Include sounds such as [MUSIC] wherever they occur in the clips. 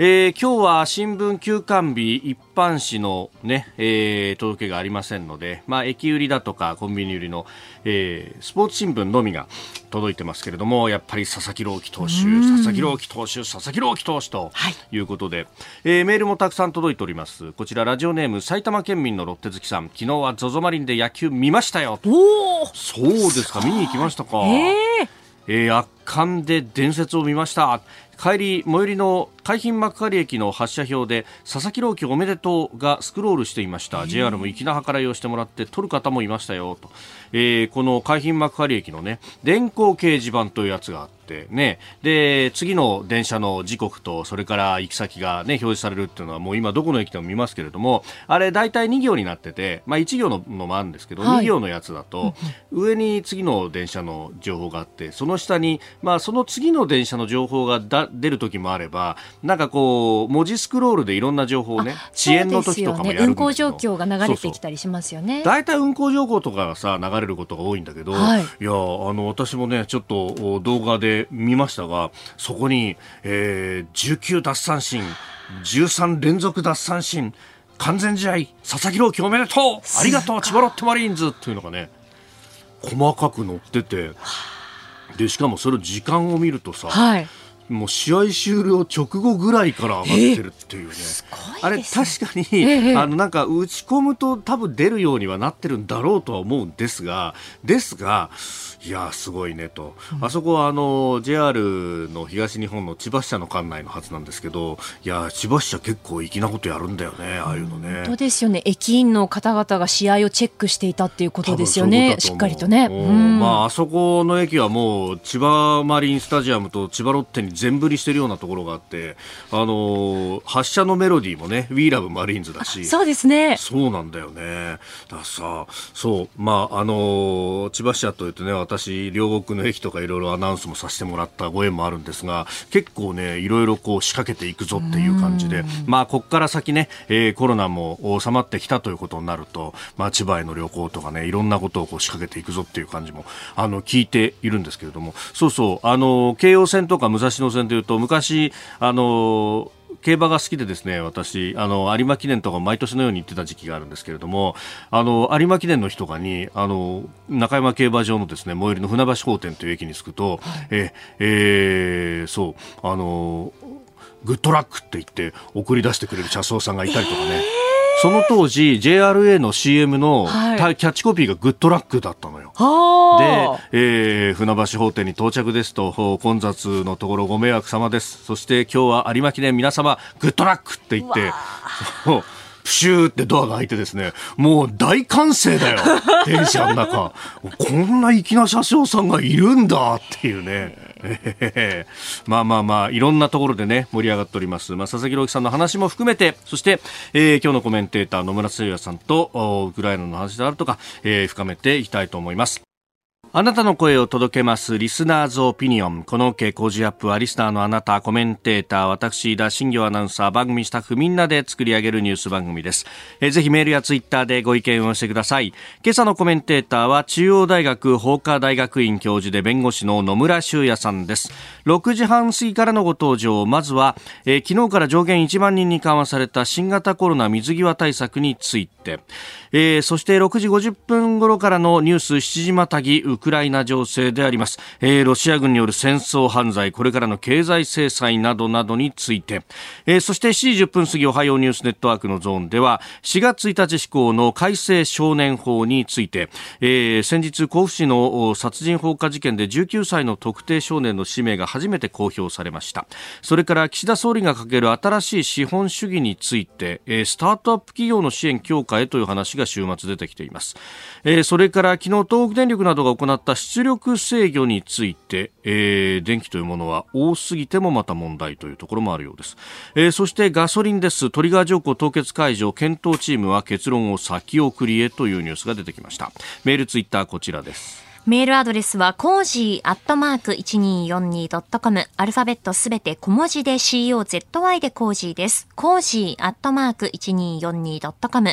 えー、今日は新聞休刊日一般紙のね、えー、届けがありませんので、まあ、駅売りだとかコンビニ売りの、えー、スポーツ新聞のみが届いてますけれども、やっぱり佐々木朗希投手、佐々木朗希投手、佐々木朗希投手とい。うことで、はい、えー、メールもたくさん届いております。こちらラジオネーム埼玉県民のロッテ好きさん、昨日は ZOZO マリンで野球見ましたよ。そうですか、見に行きましたか。えー。えー、圧巻で伝説を見ました帰り最寄りの海浜幕張駅の発車表で佐々木朗希おめでとうがスクロールしていました。JR も粋な計らいをしてもらって撮る方もいましたよ。と、えー、この海浜幕張駅のね電光掲示板というやつがあってねで次の電車の時刻とそれから行き先がね表示されるっていうのはもう今どこの駅でも見ますけれどもあれ大体2行になっててまあ1行ののもあるんですけど、はい、2行のやつだと上に次の電車の情報があってその下にまあその次の電車の情報がだ出る時もあればなんかこう文字スクロールでいろんんな情報ね遅延の時とかもやるん運行状況が流れてきたりしますよね。大体運行情報とかがさ流れることが多いんだけど、はい、いやあの私もねちょっと動画で見ましたがそこに、えー、19奪三振13連続奪三振完全試合佐々木朗希おめでとうありがとう千葉ロッテマリーンズっていうのがね細かく載っててでしかもそれ時間を見るとさ、はい、もう試合終了直後ぐらいから上がってるっていうね、えー、あれ確かに、えー、あのなんか打ち込むと多分出るようにはなってるんだろうとは思うんですがですがいやすごいねと、うん、あそこはあの JR の東日本の千葉支社の管内のはずなんですけどいや千葉支社結構粋なことやるんだよねああいうのね。本当ですよね。駅員の方々が試合をチェックしていたっていうことですよね。しっかりとね、うん、まああそこの駅はもう千葉マリンスタジアムと千葉ロッテに全振りしてるようなところがあってあの発車のメロディーもね We Love マリーンズだしそうですね。そうなんだよね。ださそうまああの千葉支社というとね私両国の駅とかいろいろアナウンスもさせてもらったご縁もあるんですが結構ねいろいろこう仕掛けていくぞっていう感じでまあここから先ね、えー、コロナも収まってきたということになると、まあ、千葉への旅行とかねいろんなことをこう仕掛けていくぞっていう感じもあの聞いているんですけれどもそうそうあの京葉線とか武蔵野線というと昔あの競馬が好きでですね私あの有馬記念とか毎年のように行ってた時期があるんですけれどもあの有馬記念の日とかにあの中山競馬場のですね最寄りの船橋法店という駅に着くと、はい、ええー、そうあのグッドラックって言って送り出してくれる車掌さんがいたりとかね。えーその当時 JRA の CM の、はい、キャッチコピーがグッドラックだったのよ。で、えー、船橋法廷に到着ですと混雑のところご迷惑様です。そして今日は有馬記念皆様グッドラックって言って。プシューってドアが開いてですね、もう大歓声だよ。[LAUGHS] 電車の中。こんな粋な車掌さんがいるんだっていうね。えー、まあまあまあ、いろんなところでね、盛り上がっております。まあ、佐々木朗希さんの話も含めて、そして、えー、今日のコメンテーター野村誠也さんと、ウクライナの話であるとか、えー、深めていきたいと思います。あなたの声を届けますリスナーズオピニオン。この OK 工事アップはリスナーのあなた、コメンテーター、私、田新行アナウンサー、番組スタッフみんなで作り上げるニュース番組です。えぜひメールやツイッターでご意見をしてください。今朝のコメンテーターは中央大学法科大学院教授で弁護士の野村修也さんです。6時半過ぎからのご登場。まずは、え昨日から上限1万人に緩和された新型コロナ水際対策について、えー、そして6時50分頃からのニュース7時またぎウクライナ情勢であります、えー、ロシア軍による戦争犯罪これからの経済制裁などなどについて、えー、そして7時10分過ぎおはようニュースネットワークのゾーンでは4月1日施行の改正少年法について、えー、先日甲府市の殺人放火事件で19歳の特定少年の氏名が初めて公表されました。それから岸田総理が掲げる新しい資本主義について、えー、スタートアップ企業の支援強化へという話が週末出てきています、えー、それから昨日東北電力などが行った出力制御について、えー、電気というものは多すぎてもまた問題というところもあるようです、えー、そしてガソリンです。トリガー条項凍結解除検討チームは結論を先送りへというニュースが出てきました。メールツイッターこちらです。メールアドレスは、コージーアットマーク 1242.com。アルファベットすべて小文字で COZY でコージーです。コージーアットマーク 1242.com。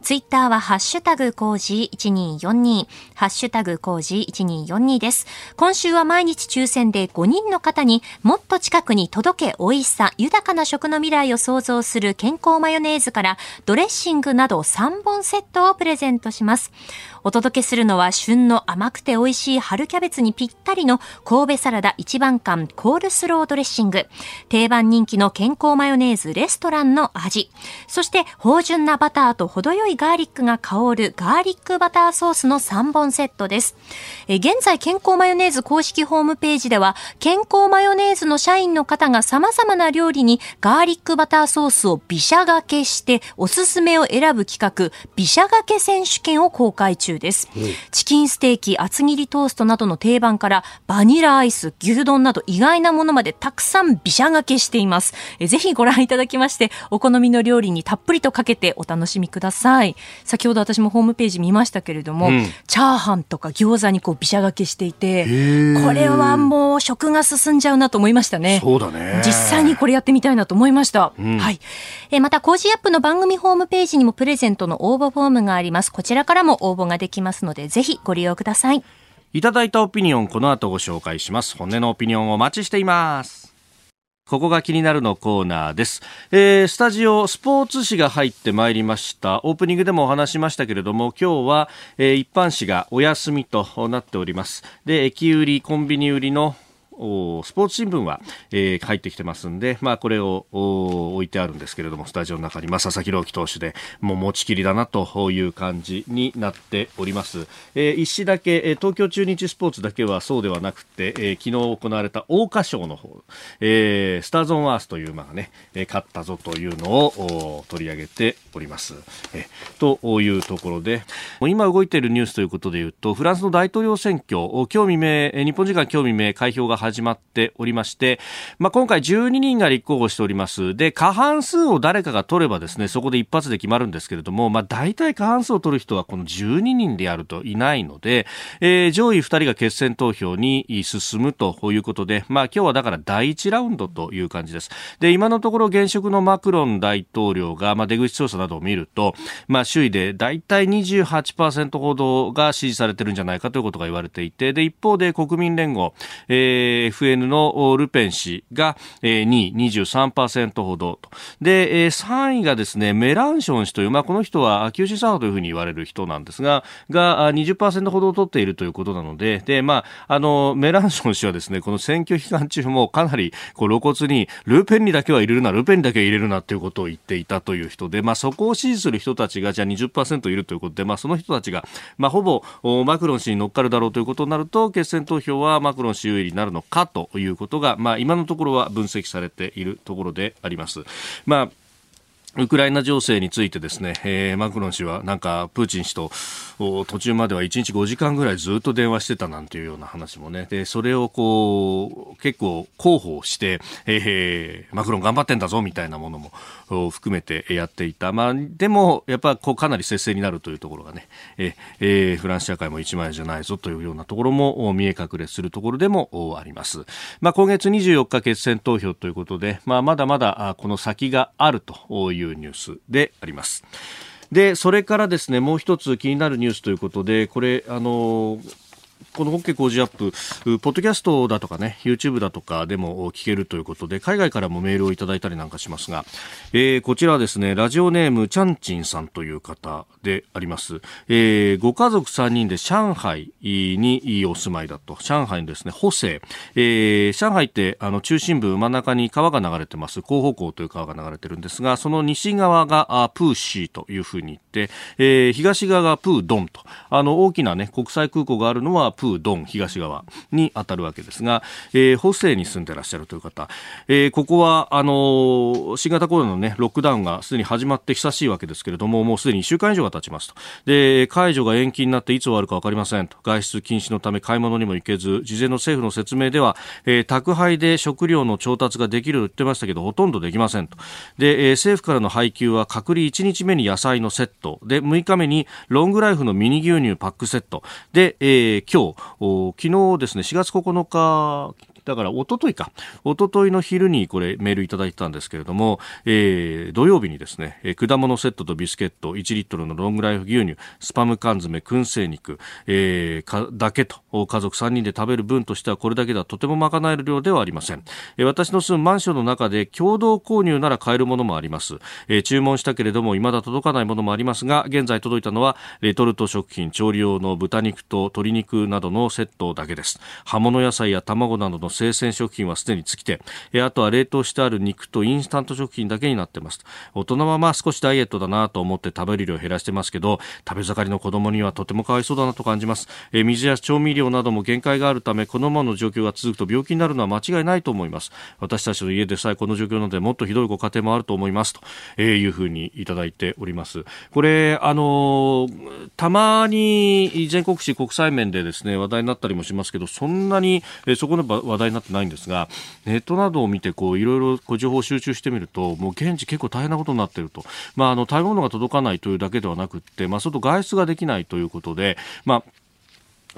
ツイッターは、ハッシュタグコージー1242。ハッシュタグコージー1242です。今週は毎日抽選で5人の方にもっと近くに届け美味しさ、豊かな食の未来を創造する健康マヨネーズからドレッシングなど3本セットをプレゼントします。お届けするのは旬の甘くて美味しい春キャベツにぴったりの神戸サラダ一番館コールスロードレッシング。定番人気の健康マヨネーズレストランの味。そして芳醇なバターと程よいガーリックが香るガーリックバターソースの3本セットです。え現在健康マヨネーズ公式ホームページでは健康マヨネーズの社員の方が様々な料理にガーリックバターソースをビシャがけしておすすめを選ぶ企画ビシャがけ選手権を公開中です。チキンステーキ、厚切りトーストなどの定番からバニラアイス、牛丼など意外なものまでたくさんビシャがけしています。えぜひご覧いただきまして、お好みの料理にたっぷりとかけてお楽しみください。先ほど私もホームページ見ましたけれども、うん、チャーハンとか餃子にこうビシャがけしていて、これはもう食が進んじゃうなと思いましたね。そうだね。実際にこれやってみたいなと思いました。うん、はい。えまた、 Cozy up の番組ホームページにもプレゼントの応募フォームがあります。こちらからも応募がでできますので、ぜひご利用ください。いただいたオピニオン、この後ご紹介します。本音のオピニオンをお待ちしています。ここが気になるのコーナーです、えー、スタジオスポーツ紙が入ってまいりましたオープニングでもお話しましたけれども今日は、えー、一般紙がお休みとなっておりますで駅売りコンビニ売りのスポーツ新聞は、えー、入ってきてますんで、まあ、これを置いてあるんですけれども、スタジオの中に、まあ、佐々木朗希投手で、もう持ちきりだなという感じになっております。えー、一紙だけ、東京中日スポーツだけはそうではなくて、えー、昨日行われた桜花賞の方、えー、スターズ・オン・アースという馬がね、勝ったぞというのを取り上げております。えー、というところで、今動いているニュースということでいうと、フランスの大統領選挙、今日未明、日本時間今日未明、開票が始始まっておりまして、まあ、今回12人が立候補しております。で、過半数を誰かが取ればですね、そこで一発で決まるんですけれども、まあ、大体過半数を取る人はこの12人でやるといないので、えー、上位2人が決選投票に進むということで、まあ、今日はだから第1ラウンドという感じです。で、今のところ現職のマクロン大統領が、まあ、出口調査などを見ると、まあ、首位で大体28%ほどが支持されてるんじゃないかということが言われていて、で、一方で国民連合、えー、FN のルペン氏が、えー、2位、23%ほどと。で、えー、3位がですね、メランション氏という、まあ、この人は急進左派というふうに言われる人なんですが、が20%ほどを取っているということなので、で、まあ、あの、メランション氏はですね、この選挙期間中もかなりこう露骨に、ルペンにだけは入れるな、ルペンにだけは入れるなということを言っていたという人で、まあ、そこを支持する人たちが、じゃあ20%いるということで、まあ、その人たちが、まあ、ほぼマクロン氏に乗っかるだろうということになると、決選投票はマクロン氏有利になるのかということが、まあ、今のところは分析されているところであります。まあウクライナ情勢についてですね、えー、マクロン氏はなんかプーチン氏と途中までは1日5時間ぐらいずっと電話してたなんていうような話もね、で、それをこう、結構広報して、えー、マクロン頑張ってんだぞみたいなものも含めてやっていた。まあ、でも、やっぱこうかなり接戦になるというところがね、えー、フランス社会も一枚じゃないぞというようなところも見え隠れするところでもあります。まあ、今月24日決選投票ということで、まあ、まだまだこの先があるというニュースであります。で、それからですね、もう一つ気になるニュースということで、これ、あのこのホッケー工事アップ、ポッドキャストだとかね、YouTube だとかでも聞けるということで、海外からもメールをいただいたりなんかしますが、えー、こちらはですね、ラジオネーム、チャンチンさんという方であります。えー、ご家族3人で上海にお住まいだと。上海のですね、補正。えー、上海って、あの、中心部、真ん中に川が流れてます。広報港という川が流れてるんですが、その西側がプーシーというふうに言って、えー、東側がプードンと。あの、大きなね、国際空港があるのはプー風ドン東側に当たるわけですが、えー、補正に住んでらっしゃるという方、えー、ここはあのー、新型コロナの、ね、ロックダウンがすでに始まって久しいわけですけれどももうすでに1週間以上が経ちますと。で解除が延期になっていつ終わるか分かりませんと。外出禁止のため買い物にも行けず事前の政府の説明では、えー、宅配で食料の調達ができると言ってましたけどほとんどできませんと。で、えー、政府からの配給は隔離1日目に野菜のセット。で6日目にロングライフのミニ牛乳パックセット。で、えー、今昨日ですね4月9日だから一昨日か、一昨日の昼にこれメールいただいたんですけれども、えー、土曜日にですね、果物セットとビスケット、1リットルのロングライフ牛乳、スパム缶詰、燻製肉、えー、かだけと、家族3人で食べる分としてはこれだけではとても賄える量ではありません。えー、私の住むマンションの中で共同購入なら買えるものもあります。えー、注文したけれども未だ届かないものもありますが、現在届いたのはレトルト食品、調理用の豚肉と鶏肉などのセットだけです。葉物野菜や卵などの生鮮食品はすでに尽きて、えあとは冷凍してある肉とインスタント食品だけになってます。大人はまあ少しダイエットだなと思って食べる量を減らしてますけど、食べ盛りの子供にはとてもかわいそうだなと感じます。え水や調味料なども限界があるため、このままの状況が続くと病気になるのは間違いないと思います。私たちの家でさえこの状況なので、もっとひどいご家庭もあると思いますと、えいうふうにいただいております。これ、あの、たまに全国紙国際面でですね、話題になったりもしますけど、そんなに、えそこの話題になってないんですが、ネットなどを見てこういろいろこう情報を集中してみるともう現地結構大変なことになっていると、まあ、あの食べ物が届かないというだけではなくて、まあ、外外出ができないということで、まあ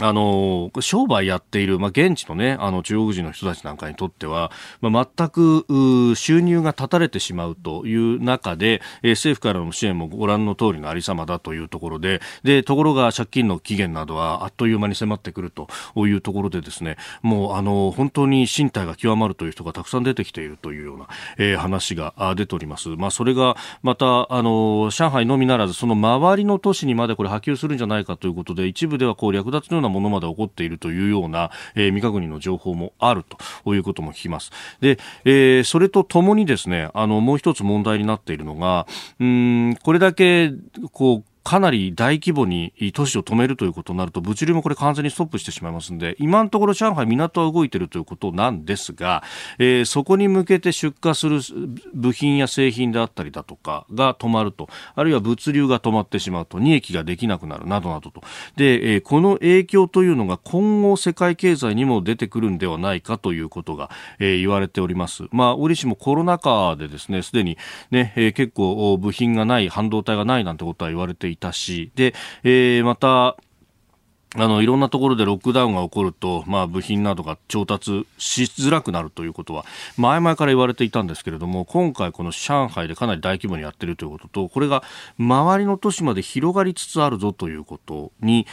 あの、商売やっている、まあ、現地のね、あの、中国人の人たちなんかにとっては、まあ、全く、収入が断たれてしまうという中で、えー、政府からの支援もご覧の通りのありさまだというところで、で、ところが借金の期限などはあっという間に迫ってくるというところでですね、もう、あの、本当に身体が極まるという人がたくさん出てきているというような、えー、話が出ております。まあ、それが、また、あの、上海のみならず、その周りの都市にまでこれ波及するんじゃないかということで、一部ではこう略奪のようななものまで起こっているというような、えー、未確認の情報もあるということも聞きます。で、えー、それとともにですね、あの、もう一つ問題になっているのが、うん、これだけ、こう、かなり大規模に都市を止めるということになると物流もこれ完全にストップしてしまいますので今のところ上海港は動いているということなんですが、えー、そこに向けて出荷する部品や製品であったりだとかが止まるとあるいは物流が止まってしまうと利益ができなくなるなどなどとで、えー、この影響というのが今後世界経済にも出てくるんではないかということが、えー、言われております。まあ、折しもコロナ禍でですねすでにね、えー、結構部品がない半導体がないなんてことは言われていたし、で、えー、また、あの、いろんなところでロックダウンが起こると、まあ、部品などが調達しづらくなるということは、前々から言われていたんですけれども、今回この上海でかなり大規模にやってるということと、これが周りの都市まで広がりつつあるぞということに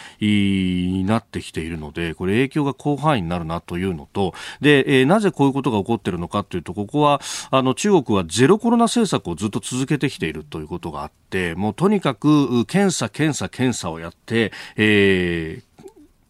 なってきているので、これ影響が広範囲になるなというのと、で、えー、なぜこういうことが起こってるのかというと、ここは、あの、中国はゼロコロナ政策をずっと続けてきているということがあって、もうとにかく検査、検査、検査をやって、えー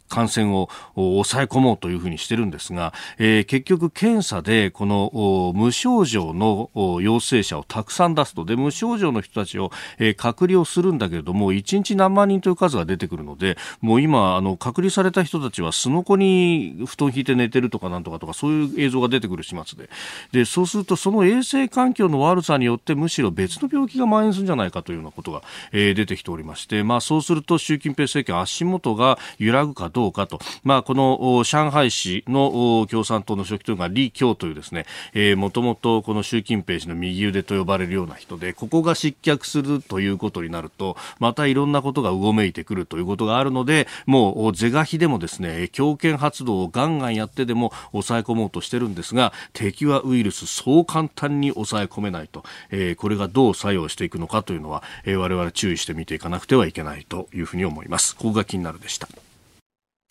感染を抑え込もうというふうにしてるんですが、えー、結局検査でこの無症状の陽性者をたくさん出すと。で無症状の人たちを、えー、隔離をするんだけれども1日何万人という数が出てくるのでもう今あの隔離された人たちはすのこに布団引いて寝てるとかなんとかとかそういう映像が出てくる始末で。でそうするとその衛生環境の悪さによってむしろ別の病気が蔓延するんじゃないかというようなことが、えー、出てきておりまして、まあ、そうすると習近平政権足元が揺らぐかどうかと、まあ、この上海市の共産党の書記というのが李強というですね、えー、もともとこの習近平氏の右腕と呼ばれるような人で、ここが失脚するということになると、またいろんなことがうごめいてくるということがあるので、もう是が非でもですね、強権発動をガンガンやってでも抑え込もうとしてるんですが、敵はウイルス、そう簡単に抑え込めないと、えー、これがどう作用していくのかというのは、えー、我々注意して見ていかなくてはいけないというふうに思います。ここが気になるでした。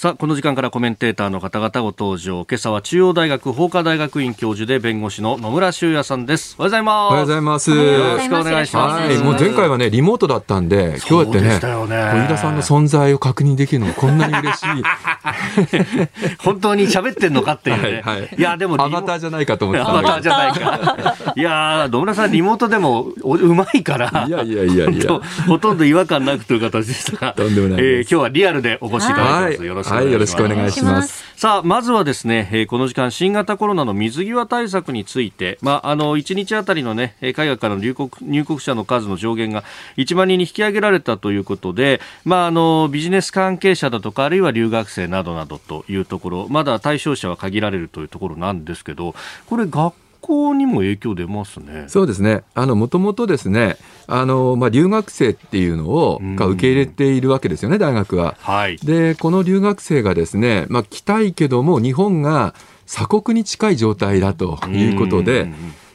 さあ、この時間からコメンテーターの方々ご登場。今朝は中央大学法科大学院教授で弁護士の野村修也さんです。おはようございます。おはようございます。よろしくお願いします。はい、もう前回はね、リモートだったんで、今日やってね、小田さんの存在を確認できるのがこんなに嬉しい。[LAUGHS] 本当に喋ってんのかっていうね。はい、はい、いや、でも、アバターじゃないかと思ってた。アバターじゃないか。いや野村さん、リモートでもうまいから、いやいやいやいやほとんど違和感なくという形でしたが、とんでもない、えー、今日はリアルでお越しいただきます。よろしくお願いします。はい、よろしくお願いします。さあ、まずはですね、え、この時間、新型コロナの水際対策について、まあ、あの、1日あたりのね、海外からの入国、入国者の数の上限が1万人に引き上げられたということで、まあ、あの、ビジネス関係者だとか、あるいは留学生などなどというところ、まだ対象者は限られるというところなんですけど、これ、学校にも影響出ますね。そうですね。あの、もともとですね、あの、まあ、留学生っていうのを、が受け入れているわけですよね、大学は。はい。で、この留学生がですね、まあ、来たいけども、日本が鎖国に近い状態だということで、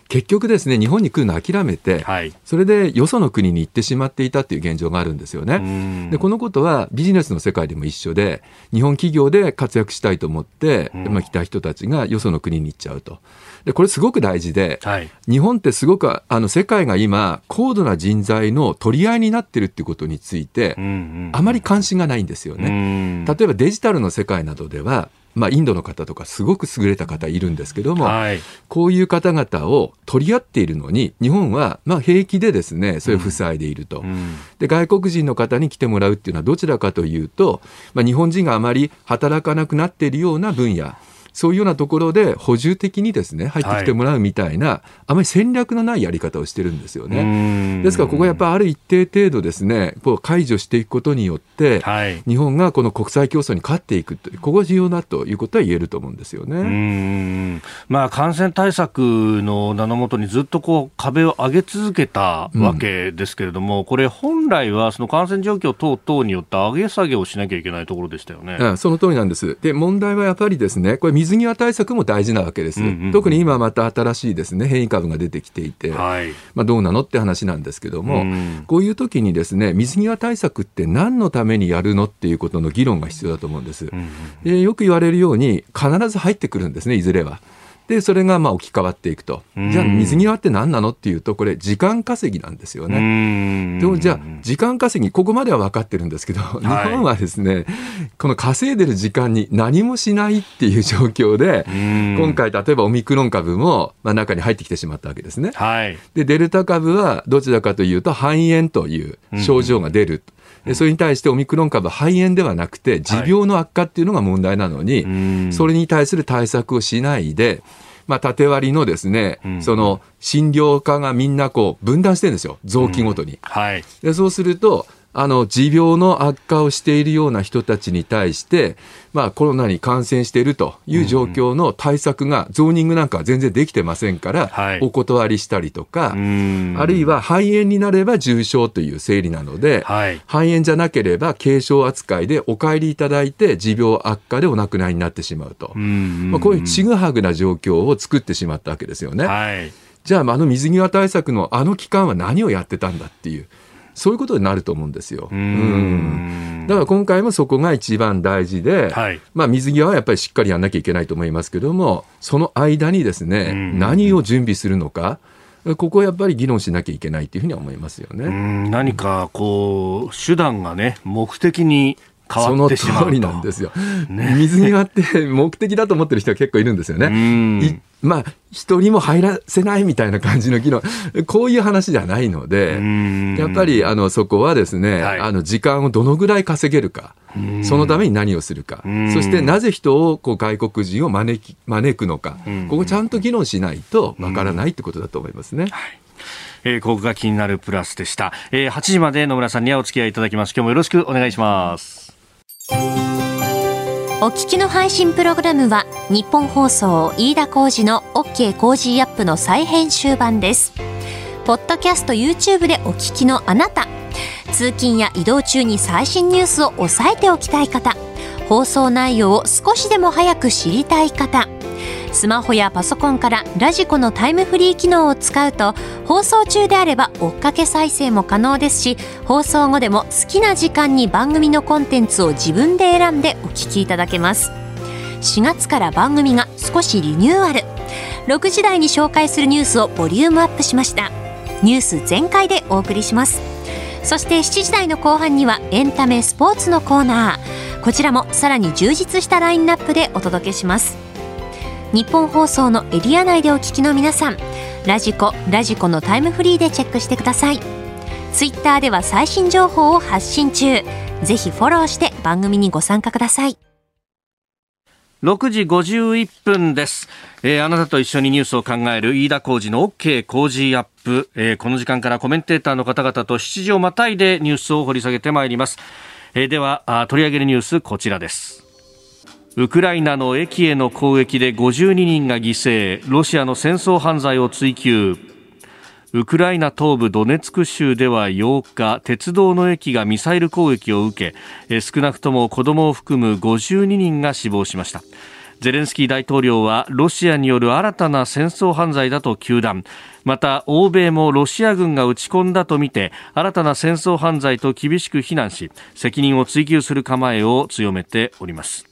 結局ですね、日本に来るの諦めて、はい、それでよその国に行ってしまっていたっていう現状があるんですよね。で、このことはビジネスの世界でも一緒で、日本企業で活躍したいと思って、まあ、来た人たちがよその国に行っちゃうと。で、これすごく大事で、はい、日本ってすごく、あの、世界が今、高度な人材の取り合いになってるっていうことについて、あまり関心がないんですよね。例えばデジタルの世界などでは、まあ、インドの方とかすごく優れた方いるんですけども、はい、こういう方々を取り合っているのに日本はまあ平気でですねそれを塞いでいると、うん、で外国人の方に来てもらうっていうのはどちらかというと、まあ、日本人があまり働かなくなっているような分野そういうようなところで補充的にですね入ってきてもらうみたいな、はい、あまり戦略のないやり方をしてるんですよね。ですからここはやっぱりある一定程度ですねこう解除していくことによって、はい、日本がこの国際競争に勝っていくというここが重要だということは言えると思うんですよね。まあ感染対策の名のもとにずっとこう壁を上げ続けたわけですけれども、うん、これ本来はその感染状況等々によって上げ下げをしなきゃいけないところでしたよね。うん、その通りなんです。で問題はやっぱりですねこれ水際対策も大事なわけです、うんうんうん、特に今また新しいですね変異株が出てきていて、はい、まあ、どうなのって話なんですけども、うん、こういう時にですね水際対策って何のためにやるのっていうことの議論が必要だと思うんです。うんうん、でよく言われるように必ず入ってくるんですねいずれは。で、それがまあ置き換わっていくと。じゃあ水際って何なのっていうと、これ時間稼ぎなんですよね。でもじゃあ時間稼ぎ、ここまでは分かってるんですけど、日本はですね、この稼いでる時間に何もしないっていう状況で、今回例えばオミクロン株も、まあ、中に入ってきてしまったわけですね。はい、で、デルタ株はどちらかというと肺炎という症状が出る。でそれに対してオミクロン株肺炎ではなくて持病の悪化っていうのが問題なのに、はい、それに対する対策をしないで、まあ、縦割りのですね、うん、その診療科がみんなこう分断してるんですよ、臓器ごとに。うん、はい、でそうすると、あの持病の悪化をしているような人たちに対して、まあ、コロナに感染しているという状況の対策が、ゾーニングなんかは全然できてませんから、お断りしたりとか、あるいは肺炎になれば重症という整理なので、肺炎じゃなければ軽症扱いでお帰りいただいて、持病悪化でお亡くなりになってしまうと、まあ、こういうちぐはぐな状況を作ってしまったわけですよね。じゃあ、あの水際対策のあの期間は何をやってたんだっていう。そういうことになると思うんですよ。うんだから今回もそこが一番大事で、はい、まあ水際はやっぱりしっかりやんなきゃいけないと思いますけども、その間にですね、何を準備するのか。ここはやっぱり議論しなきゃいけないというふうには思いますよね。何かこう手段がね目的にその通りなんですよ。ね、水際って目的だと思ってる人は結構いるんですよね。まあ、人にも入らせないみたいな感じの議論、こういう話じゃないので、やっぱりあのそこはですね、はい、あの時間をどのぐらい稼げるか、そのために何をするか、そしてなぜ人をこう外国人を招き招くのか、ここちゃんと議論しないとわからないってことだと思いますね。はい。えー、ここが気になるプラスでした、えー、8時まで野村さんにはお付き合いいただきます。今日もよろしくお願いしますお聞きの配信プログラムは日本放送飯田浩司の OK コージーアップの再編集版です。ポッドキャスト YouTube でお聞きのあなた、通勤や移動中に最新ニュースを押さえておきたい方、放送内容を少しでも早く知りたい方、スマホやパソコンからラジコのタイムフリー機能を使うと放送中であれば追っかけ再生も可能ですし放送後でも好きな時間に番組のコンテンツを自分で選んでお聞きいただけます。4月から番組が少しリニューアル。6時台に紹介するニュースをボリュームアップしました。ニュース全開でお送りします。そして7時台の後半にはエンタメスポーツのコーナー。こちらもさらに充実したラインナップでお届けします。日本放送のエリア内でお聞きの皆さんラジコラジコのタイムフリーでチェックしてください。ツイッターでは最新情報を発信中。ぜひフォローして番組にご参加ください。6時51分です、えー、あなたと一緒にニュースを考える飯田浩二の OK 工事アップ、えー、この時間からコメンテーターの方々と7時をまたいでニュースを掘り下げてまいります、えー、ではあ取り上げるニュースこちらです。ウクライナの駅への攻撃で52人が犠牲。ロシアの戦争犯罪を追及。ウクライナ東部ドネツク州では8日鉄道の駅がミサイル攻撃を受け少なくとも子供を含む52人が死亡しました。ゼレンスキー大統領はロシアによる新たな戦争犯罪だと糾弾。また欧米もロシア軍が打ち込んだとみて新たな戦争犯罪と厳しく非難し責任を追及する構えを強めております。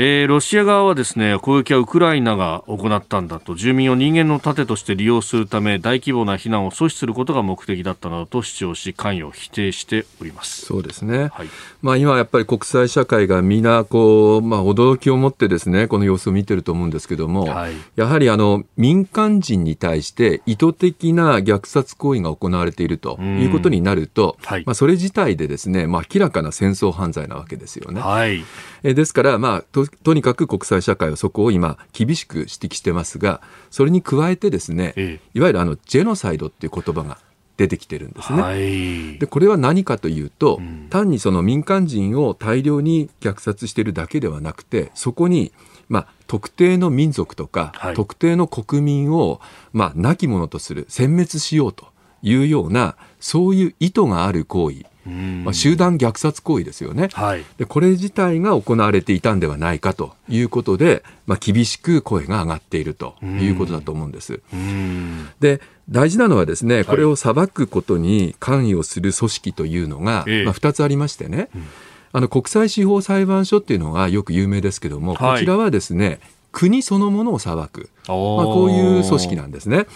えー、ロシア側はですね攻撃はウクライナが行ったんだと。住民を人間の盾として利用するため大規模な避難を阻止することが目的だったなどと主張し関与を否定しております。そうですね、はい、まあ、今やっぱり国際社会が皆こう、まあ、驚きを持ってですねこの様子を見てると思うんですけども、はい、やはりあの民間人に対して意図的な虐殺行為が行われているということになると、はい、まあ、それ自体でですね、まあ、明らかな戦争犯罪なわけですよね。はい、えですから、まあととにかく国際社会はそこを今厳しく指摘してますがそれに加えてですね、ええ、いわゆるあのジェノサイドっていう言葉が出てきてるんですね。はい、でこれは何かというと、うん、単にその民間人を大量に虐殺しているだけではなくてそこにまあ、特定の民族とか、はい、特定の国民を、まあ、亡き者とする殲滅しようというようなそういう意図がある行為まあ、集団虐殺行為ですよね、はい、でこれ自体が行われていたんではないかということで、まあ、厳しく声が上がっているということだと思うんです。で大事なのはですねこれを裁くことに関与する組織というのが、はい、まあ、2つありましてね、あの国際司法裁判所っていうのがよく有名ですけども、こちらはですね国そのものを裁く、まあ、こういう組織なんですね、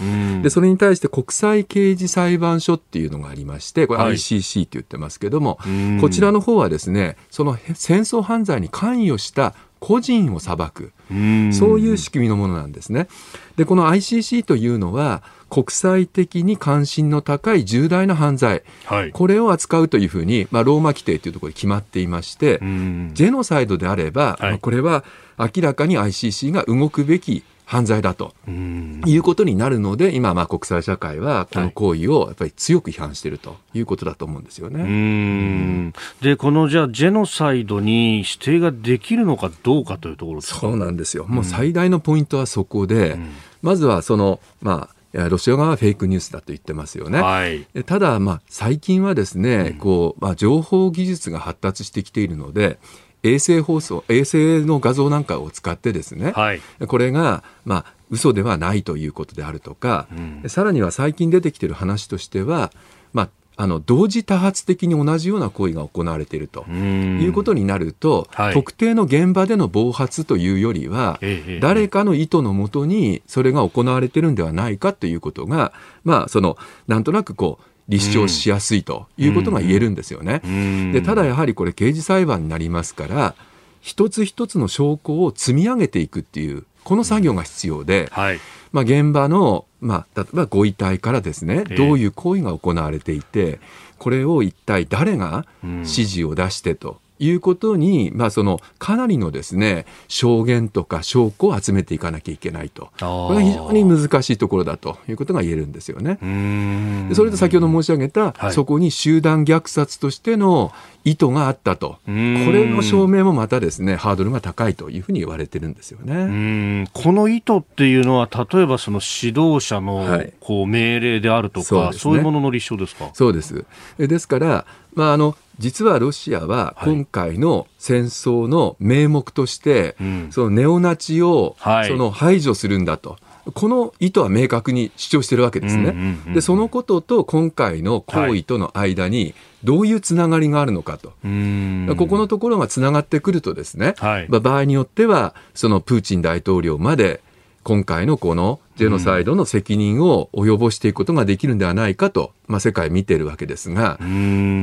でそれに対して国際刑事裁判所っていうのがありましてこれ ICC って言ってますけども、はい、こちらの方はですねその戦争犯罪に関与した個人を裁くそういう仕組みのものなんですね。でこの ICC というのは国際的に関心の高い重大な犯罪、はい、これを扱うというふうに、まあ、ローマ規定というところで決まっていまして、ジェノサイドであれば、はい、これは明らかに ICC が動くべき犯罪だということになるので、今、まあ、国際社会はこの行為をやっぱり強く批判しているということだと思うんですよね。うん。で、このじゃあ、ジェノサイドに指定ができるのかどうかというところそうなんですよ。もう最大のポイントはそこで、まずはその、まあ、ロシア側はフェイクニュースだと言ってますよね。はい、ただ、まあ、最近はですね、こうまあ、情報技術が発達してきているので、衛星放送、衛星の画像なんかを使ってですね、はい、これが、まあ、嘘ではないということであるとか、うん、さらには最近出てきている話としては、まあ、あの同時多発的に同じような行為が行われているということになると、はい、特定の現場での暴発というよりは、ええ、誰かの意図のもとにそれが行われているんではないかということが、まあ、そのなんとなくこう立証しやすいということが言えるんですよね。でただやはりこれ刑事裁判になりますから一つ一つの証拠を積み上げていくっていうこの作業が必要で、はい、まあ、現場の、まあ、例えばご遺体からですねどういう行為が行われていてこれを一体誰が指示を出してということに、まあ、そのかなりのですね証言とか証拠を集めていかなきゃいけないと。これは非常に難しいところだということが言えるんですよね。でそれと先ほど申し上げた、はい、そこに集団虐殺としての意図があったと、これの証明もまたですねハードルが高いというふうに言われてるんですよね。この意図っていうのは、例えばその指導者のこう命令であるとか、はいそうね、そういうものの立証ですか？そうです。ですから、まあ、あの実はロシアは今回の戦争の名目として、はい、そのネオナチをその排除するんだと。この意図は明確に主張してるわけですね。で、そのことと今回の行為との間にどういうつながりがあるのかと。はい、ここのところがつながってくるとですね、はい、場合によっては、そのプーチン大統領まで今回のこのジェノサイドの責任を及ぼしていくことができるんではないかと、まあ、世界見てるわけですが、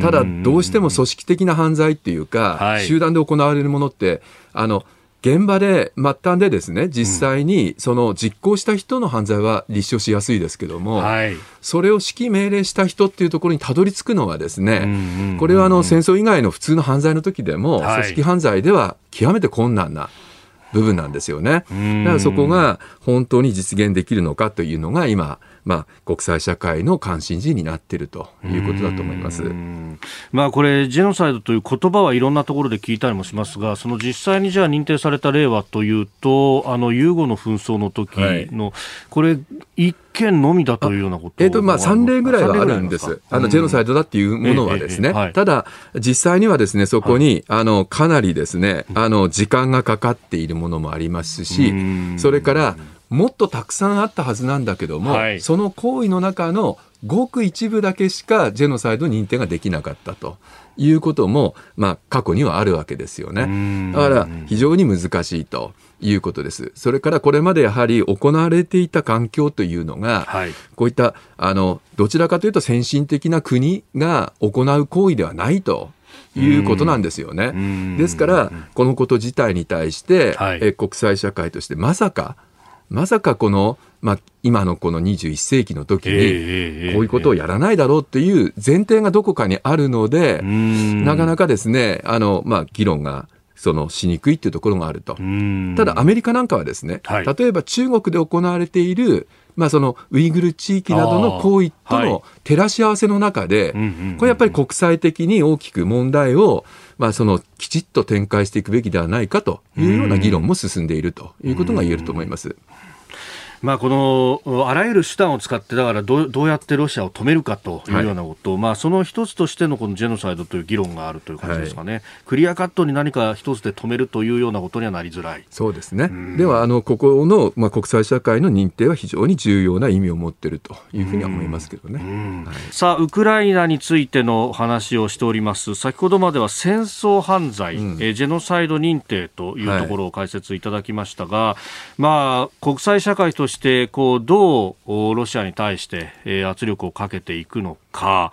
ただ、どうしても組織的な犯罪っていうか、はい、集団で行われるものって、あの現場で末端でですね実際にその実行した人の犯罪は立証しやすいですけども、はい、それを指揮命令した人っていうところにたどり着くのはですね、これはあの戦争以外の普通の犯罪の時でも、組織犯罪では極めて困難な部分なんですよね。だからそこが本当に実現できるのかというのが今まあ、国際社会の関心事になっているということだと思います。まあ、これ、ジェノサイドという言葉はいろんなところで聞いたりもしますが、その実際にじゃあ認定された例はというと、あの、ユーゴの紛争の時の、はい、これ、一件のみだというようなことえっ、ー、と、まあ、3例ぐらいはあるんです。あの、ジェノサイドだっていうものはですね。えーえーはい、ただ、実際にはですね、そこに、はい、あの、かなりですね、あの、時間がかかっているものもありますし、それから、もっとたくさんあったはずなんだけども、はい、その行為の中のごく一部だけしかジェノサイド認定ができなかったということも、まあ、過去にはあるわけですよね。だから非常に難しいということです。それからこれまでやはり行われていた環境というのが、はい、こういったあのどちらかというと先進的な国が行う行為ではないと。いうことなんですよね。ですから、このこと自体に対して、はい、え国際社会としてまさかまさかこの、まあ、今のこの21世紀の時に、こういうことをやらないだろうっていう前提がどこかにあるので、なかなかですね、あの、まあ、議論が、そのしにくいっていうところがあると。ただアメリカなんかはですね、はい、例えば中国で行われているまあ、そのウイグル地域などの行為との照らし合わせの中で、これやっぱり国際的に大きく問題を、まあ、そのきちっと展開していくべきではないかというような議論も進んでいるということが言えると思います。まあ、このあらゆる手段を使ってだからどどうやってロシアを止めるかというようなこと、はい、まあ、その一つとしてのこのジェノサイドという議論があるという感じですかね、はい、クリアカットに何か一つで止めるというようなことにはなりづらい。そうですね、ではあのここの、まあ、国際社会の認定は非常に重要な意味を持っているというふうには思いますけどね、はい、さあウクライナについての話をしております。先ほどまでは戦争犯罪、うん、えジェノサイド認定というところを解説いただきましたが、まあ、国際社会としてこうどうロシアに対して、え圧力をかけていくのか。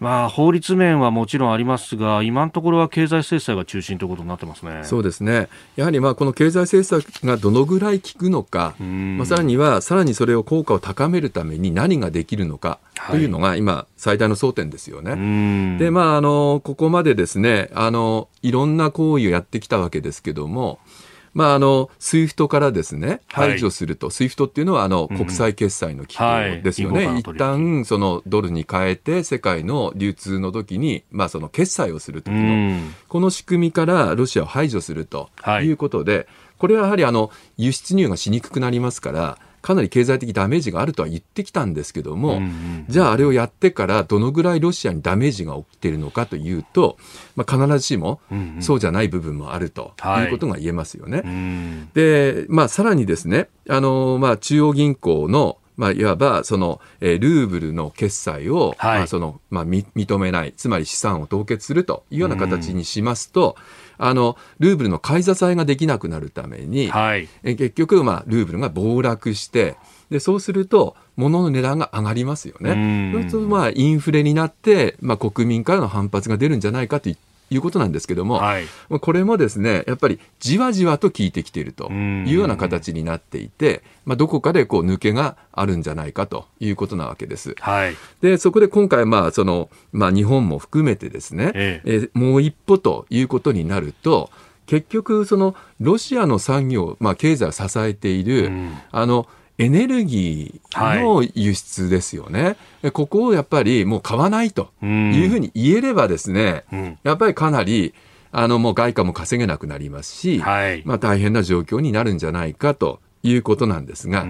まあ、法律面はもちろんありますが、今のところは経済制裁が中心ということになってますね。そうですね、やはりまあこの経済制裁がどのぐらい効くのか、まあ、さらにはさらにそれを効果を高めるために何ができるのかというのが、今、最大の争点ですよね。で、まあ、あのここまでですねあの、いろんな行為をやってきたわけですけども、まあ、あの、 SWIFT からですね、排除すると、はい、 SWIFT っていうのは、あの、国際決済の機構ですよね。はい、一旦、その、ドルに変えて、世界の流通の時に、まあ、その、決済をするときの、この仕組みからロシアを排除するとい。うことで、はい、これはやはり、あの、輸出入がしにくくなりますから、かなり経済的ダメージがあるとは言ってきたんですけども、うんうん、じゃああれをやってからどのぐらいロシアにダメージが起きているのかというと、まあ、必ずしもそうじゃない部分もあるということが言えますよね。はい、で、まあ、さらにですね、あのまあ、中央銀行のまあ、いわばその、えー、ルーブルの決済を、はい、まあそのまあ、認めない、つまり資産を凍結するというような形にしますと、あのルーブルの買い支えができなくなるために、はい、え結局、まあ、ルーブルが暴落してでそうすると物の値段が上がりますよね。そうするとまあインフレになって、まあ、国民からの反発が出るんじゃないかということなんですけども、はい、これもですねやっぱりじわじわと効いてきているというような形になっていて、まあ、どこかでこう抜けがあるんじゃないかということなわけです。はい、でそこで今回、まあそのまあ、日本も含めてですね、ええ。えもう一歩ということになると結局そのロシアの産業、まあ、経済を支えている、うん、あのエネルギーの輸出ですよね、はい、ここをやっぱりもう買わないというふうに言えればですね、うん、やっぱりかなりあのもう外貨も稼げなくなりますし、はい、まあ大変な状況になるんじゃないかということなんですが、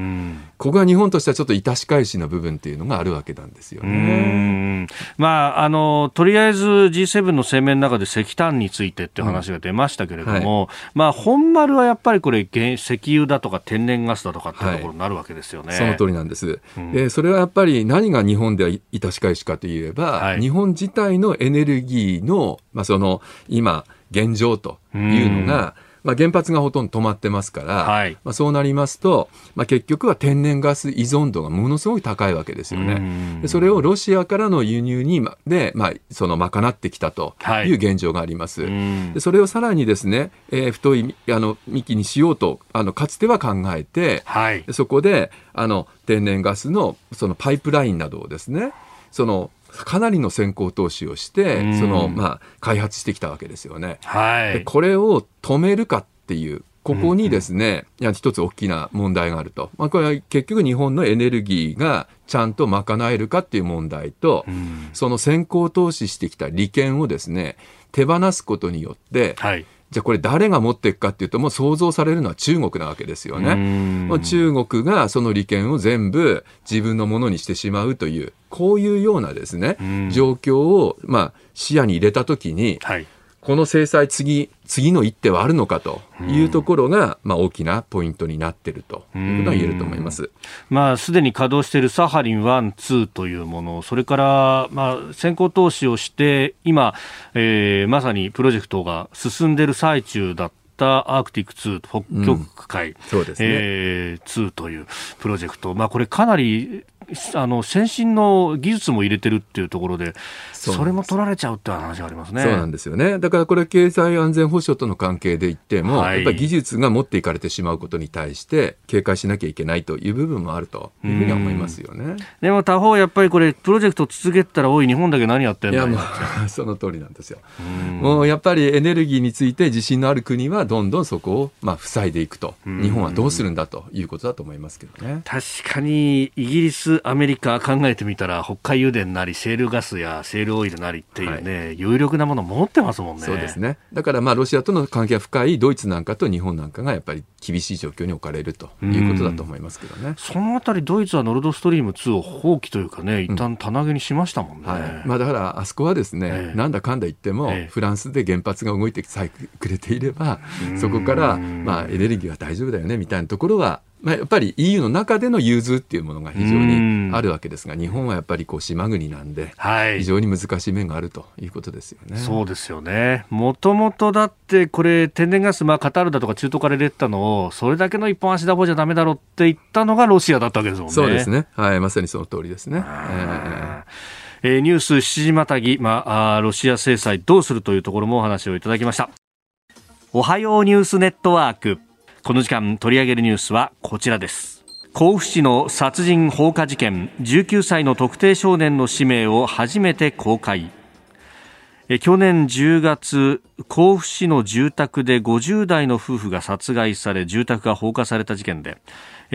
ここは日本としてはちょっと致し返しの部分っていうのがあるわけなんですよね。まあ、あの、とりあえず G7 の声明の中で石炭についてっていう話が出ましたけれども、はい、まあ、本丸はやっぱりこれ、石油だとか天然ガスだとかっていうところになるわけですよね。はい、その通りなんです。うん、で、それはやっぱり何が日本では致し返しかといえば、はい、日本自体のエネルギーの、まあ、その、今、現状というのが、まあ、原発がほとんど止まってますから、はい、まあ、そうなりますと、まあ、結局は天然ガス依存度がものすごい高いわけですよね。でそれをロシアからの輸入にで、まあ、その賄ってきたという現状があります。はい、でそれをさらにですね、えー、太いあの幹にしようとあのかつては考えて、はい、そこであの天然ガスのそのパイプラインなどをですねそのかなりの先行投資をして、そのまあ、開発してきたわけですよね。はい、これを止めるかっていうここにですね、うんうん、一つ大きな問題があると。まあ、これは結局日本のエネルギーがちゃんと賄えるかっていう問題と、うん、その先行投資してきた利権をですね、手放すことによって、はい、じゃあこれ誰が持っていくかっていうともう想像されるのは中国なわけですよね。中国がその利権を全部自分のものにしてしまうというこういうようなですね状況をまあ視野に入れたときに、はい、この制裁次、次の一手はあるのかというところが、まあ、大きなポイントになっているということは言えると思います。まあ、すでに稼働しているサハリン1、2というもの、それから、まあ、先行投資をして、今、えー、まさにプロジェクトが進んでいる最中だったアークティック2北極海、うん、そうですね。えー、2というプロジェクト、まあ、これかなりあの先進の技術も入れてるっていうところで、それも取られちゃうって話がありますね。そうなんですよね。だからこれ経済安全保障との関係で言っても、はい、やっぱり技術が持っていかれてしまうことに対して警戒しなきゃいけないという部分もあるというふうには思いますよね。でも他方やっぱりこれプロジェクト続けたらおい日本だけ何やってんだいやもう [LAUGHS] その通りなんですよ。もうやっぱりエネルギーについて自信のある国はどんどんそこをまあ塞いでいくと。日本はどうするんだということだと思いますけどね。確かにイギリスアメリカ考えてみたら北海油田なりシェールガスやシェールオイルなりっていうね、はい、有力なもの持ってますもんね。そうですね。だからまあロシアとの関係が深いドイツなんかと日本なんかがやっぱり厳しい状況に置かれるということだと思いますけどね。そのあたりドイツはノルドストリーム2を放棄というかね、一旦棚上げにしましたもんね。うん、はい。まあだからあそこはですね、えー、なんだかんだ言っても、えー、フランスで原発が動いてさえくれていれば、そこからまあエネルギーは大丈夫だよねみたいなところはまあ、やっぱり EU の中での融通っていうものが非常にあるわけですが、日本はやっぱりこう島国なんで、非常に難しい面があるということですよね。そうですよね。もともとだってこれ天然ガス、まあ、カタールだとか中東から入れてたのを、それだけの一本足打法じゃだめだろって言ったのがロシアだったわけですもんね。そうですね。はい、まさにその通りですね。えー、えー、ニュース7時またぎ、まあ、あロシア制裁どうするというところもお話をいただきました。おはようニュースネットワーク。この時間取り上げるニュースはこちらです。甲府市の殺人放火事件19歳の特定少年の氏名を初めて公開。去年10月甲府市の住宅で50代の夫婦が殺害され住宅が放火された事件で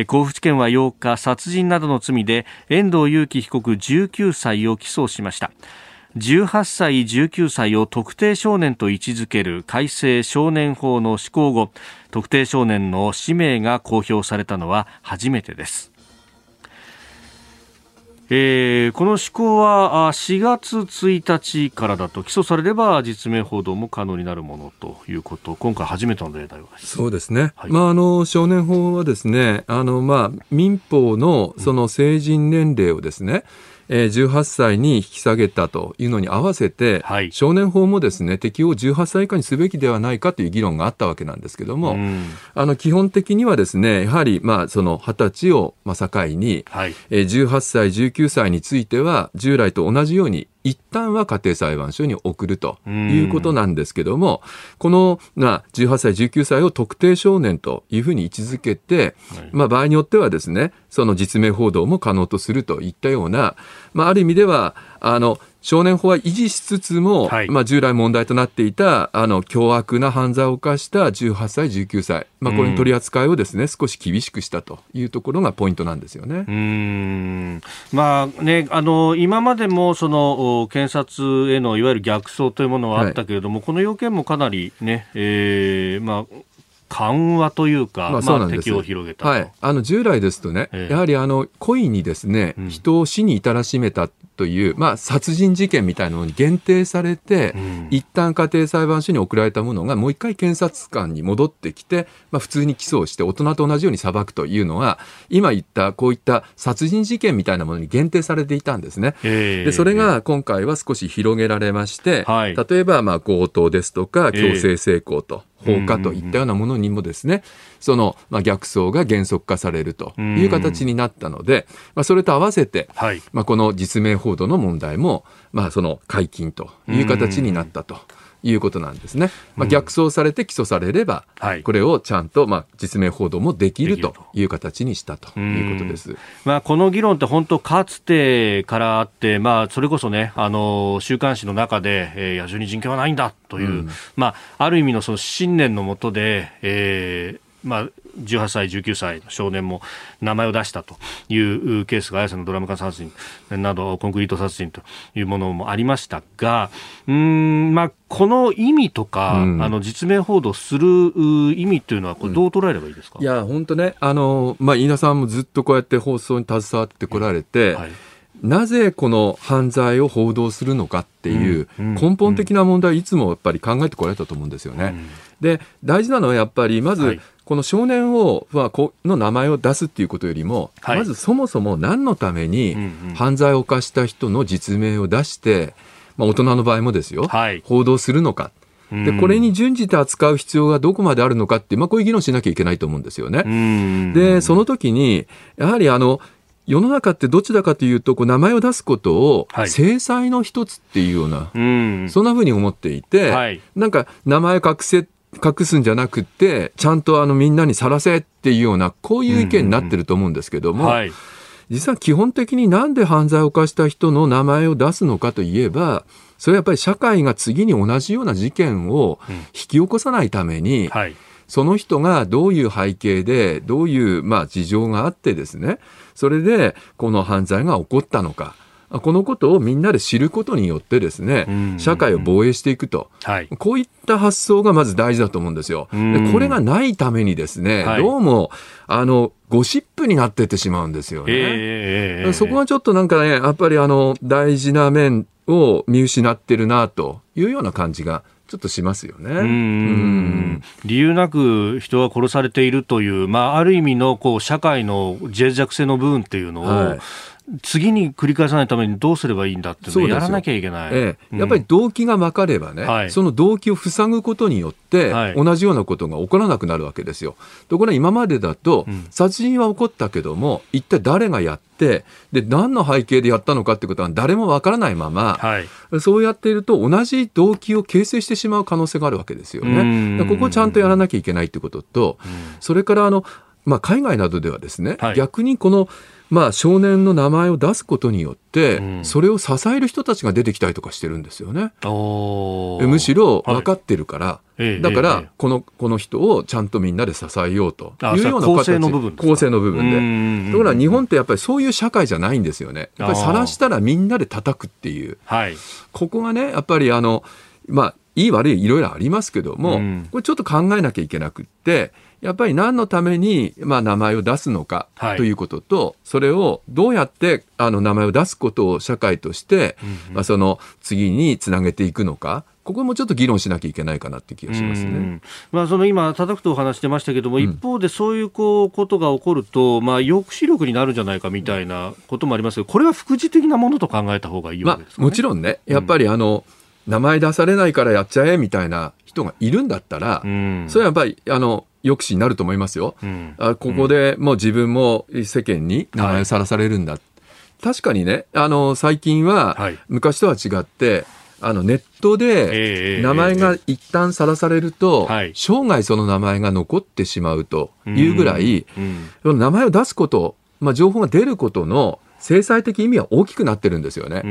甲府地検は8日殺人などの罪で遠藤裕樹被告19歳を起訴しました。18歳、19歳を特定少年と位置づける改正少年法の施行後、特定少年の氏名が公表されたのは初めてです。えー、この施行は4月1日からだと起訴されれば実名報道も可能になるものということ今回初めての例題ですそうですね、はい、まあ、あの少年法はですねあの、まあ、民法のその成人年齢をですね、うんえー、18歳に引き下げたというのに合わせて、はい、少年法もですね適用を18歳以下にすべきではないかという議論があったわけなんですけども、あの基本的にはですねやはりまあその20歳をまあ境に、はい、えー、18歳、19歳については従来と同じように一旦は家庭裁判所に送るということなんですけども、この、まあ、18歳、19歳を特定少年というふうに位置づけて、まあ、場合によってはですね、その実名報道も可能とするといったような、まあ、ある意味では、あの、少年法は維持しつつも、はい、まあ、従来問題となっていたあの凶悪な犯罪を犯した18歳、19歳、まあ、これに取り扱いをですね、うん、少し厳しくしたというところがポイントなんですよね。うん。まあね、あの今までもその検察へのいわゆる逆走というものはあったけれども、はい、この要件もかなりね、えーまあ、緩和というか、まあ、そうなんです、を広げた、はい、あの従来ですとね、ええ、やはりあの故意にですね、うん、人を死に至らしめたという、まあ、殺人事件みたいなのに限定されて、うん、一旦家庭裁判所に送られたものがもう一回検察官に戻ってきて、まあ、普通に起訴をして大人と同じように裁くというのは今言ったこういった殺人事件みたいなものに限定されていたんですね。えー、でそれが今回は少し広げられまして、はい、例えばまあ強盗ですとか強制性交と放火といったようなものにもですね、その、まあ、逆走が原則化されるという形になったので、まあ、それと合わせて、はい、まあ、この実名報道の問題も、まあ、その解禁という形になったと。いうことなんですね。まあ、逆走されて起訴されれば、うん、これをちゃんと、まあ、実名報道もできるという形にしたということです。まあ、この議論って本当、かつてからあって、まあ、それこそね、あの、週刊誌の中で、えー、野獣に人権はないんだという、うん、まあ、ある意味のその信念のもとで、えー、まあ、18歳、19歳の少年も名前を出したというケースが綾瀬のドラム缶殺人などコンクリート殺人というものもありましたがうん、まあ、この意味とか、うん、あの実名報道する意味というのはこれどう捉えればいいですか、うん、いや本当ねあの、まあ、飯田さんもずっとこうやって放送に携わってこられて、はい。なぜこの犯罪を報道するのかっていう根本的な問題をいつもやっぱり考えてこられたと思うんですよね。で大事なのはやっぱりまずこの少年を、はこの名前を出すっていうことよりも、はい、まずそもそも何のために犯罪を犯した人の実名を出して、まあ、大人の場合もですよ、はい、報道するのか。で、これに準じて扱う必要がどこまであるのかっていう、まあ、こういう議論しなきゃいけないと思うんですよね。で、その時に、やはりあの、世の中ってどちらかというと、こう名前を出すことを制裁の一つっていうような、はい、そんなふうに思っていて、はい、なんか名前隠せ隠すんじゃなくて、ちゃんとあのみんなにさらせっていうような、こういう意見になってると思うんですけども、はい、実は基本的になんで犯罪を犯した人の名前を出すのかといえば、それはやっぱり社会が次に同じような事件を引き起こさないために、うんはい、その人がどういう背景で、どういうまあ事情があってですね、それでこの犯罪が起こったのか。このことをみんなで知ることによってですね、社会を防衛していくと、はい、こういった発想がまず大事だと思うんですよ。でこれがないためにですね、はい、どうも、あの、ゴシップになってってしまうんですよね。えー、そこはちょっとなんかね、やっぱりあの、大事な面を見失ってるなというような感じがちょっとしますよね。うん。理由なく人が殺されているという、まあ、ある意味のこう社会の脆弱性の部分っていうのを、はい次に繰り返さないためにどうすればいいんだっていうのをやらなきゃいけない、ええ、やっぱり動機が分かればね、はい、その動機を塞ぐことによって、はい、同じようなことが起こらなくなるわけですよ。ところが今までだと、うん、殺人は起こったけども一体誰がやってで何の背景でやったのかってことは誰も分からないまま、はい、そうやっていると同じ動機を形成してしまう可能性があるわけですよね。ここをちゃんとやらなきゃいけないってことと、それからあの、まあ、海外などではですね、逆にこのまあ、少年の名前を出すことによって、うん、それを支える人たちが出てきたりとかしてるんですよね。むしろ分かってるから、はい、だから、この、この人をちゃんとみんなで支えようと。いうような構成の部分構成の部分で。ところが日本ってやっぱりそういう社会じゃないんですよね。やっぱり晒したらみんなで叩くっていう。はい、ここがね、やっぱりあの、まあ、いい悪いいろいろありますけども、うん、これちょっと考えなきゃいけなくって、やっぱり何のために、まあ、名前を出すのかということと、はい、それをどうやってあの名前を出すことを社会として、うんうん、まあ、その次につなげていくのか。ここもちょっと議論しなきゃいけないかなって気がしますね。まあ、その今、叩くとお話してましたけども、うん、一方でそういうこうことが起こると、まあ、抑止力になるんじゃないかみたいなこともありますけど、これは副次的なものと考えた方がいいわけですか、ね、まあ、もちろんね、やっぱりあの、うん、名前出されないからやっちゃえみたいな人がいるんだったら、うん、それはやっぱりあの抑止になると思いますよ。うん、あここでもう自分も世間に名前をさらされるんだ。はい、確かにね、あの、最近は昔とは違って、あのネットで名前が一旦さらされると、生涯その名前が残ってしまうというぐらい、その名前を出すこと、まあ、情報が出ることの制裁的意味は大きくなってるんですよね。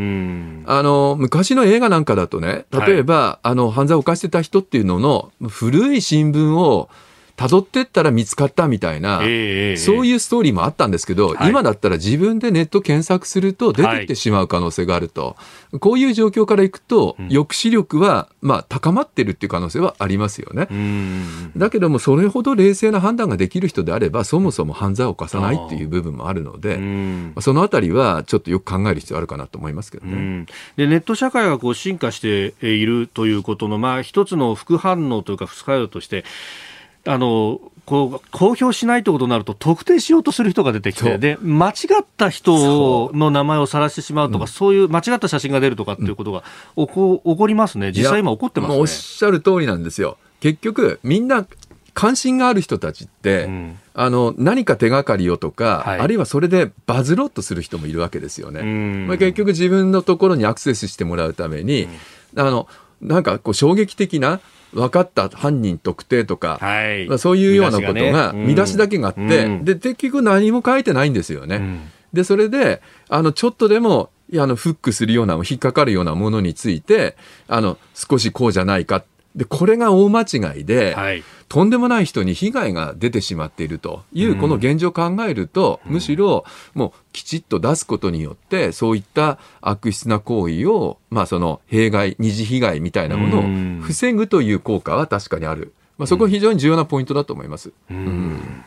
あの、昔の映画なんかだとね、例えば、はい、あの、犯罪を犯してた人っていうのの古い新聞を辿ってったら見つかったみたいな、えー、そういうストーリーもあったんですけど、はい、今だったら自分でネット検索すると出てきてしまう可能性があると、はい、こういう状況からいくと、抑止力は、まあ、高まってるっていう可能性はありますよね。だけども、それほど冷静な判断ができる人であれば、そもそも犯罪を犯さないっていう部分もあるので、そのあたりはちょっとよく考える必要あるかなと思いますけどね。でネット社会がこう進化しているということの、まあ、一つの副反応というか副作用として、あのこう公表しないということになると特定しようとする人が出てきてで間違った人の名前を晒してしまうとか、うん、そういう間違った写真が出るとかっていうことが起こ起こりますね。実際今起こってますね。おっしゃる通りなんですよ。結局みんな関心がある人たちって、うん、あの何か手がかりをとか、はい、あるいはそれでバズろうとする人もいるわけですよね。まあ、結局自分のところにアクセスしてもらうために、うん、あのなんかこう衝撃的な分かった犯人特定とか、はい、まあ、そういうようなことが見出しだけがあって、うん、で結局何も書いてないんですよね。うん、でそれであのちょっとでもあのフックするような引っかかるようなものについてあの少しこうじゃないかでこれが大間違いで、はい、とんでもない人に被害が出てしまっているというこの現状を考えると、うん、むしろもうきちっと出すことによってそういった悪質な行為を、まあ、その弊害二次被害みたいなものを防ぐという効果は確かにある、まあ、そこは非常に重要なポイントだと思います。うん、うん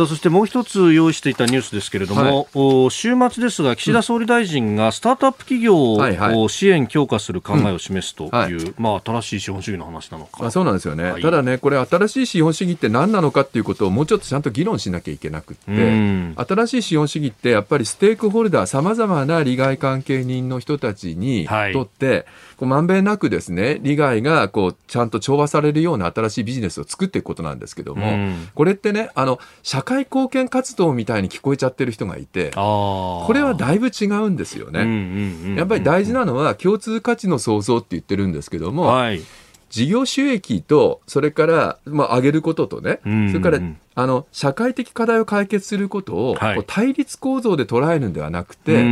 さあそしてもう一つ用意していたニュースですけれども、はい、週末ですが岸田総理大臣がスタートアップ企業を支援強化する考えを示すという、はいはい、まあ、新しい資本主義の話なのか、まあ、そうなんですよね、ただねこれ新しい資本主義って何なのかっていうことをもうちょっとちゃんと議論しなきゃいけなくって、新しい資本主義ってやっぱりステークホルダーさまざまな利害関係人の人たちにとって、こうまんべんなくですね利害がこうちゃんと調和されるような新しいビジネスを作っていくことなんですけども、うん、これってねあの社会貢献活動みたいに聞こえちゃってる人がいてこれはだいぶ違うんですよね。やっぱり大事なのは共通価値の創造って言ってるんですけども、はい。事業収益と、それから、まあ、上げることとね、それから、あの、社会的課題を解決することを、はい、対立構造で捉えるんではなくて、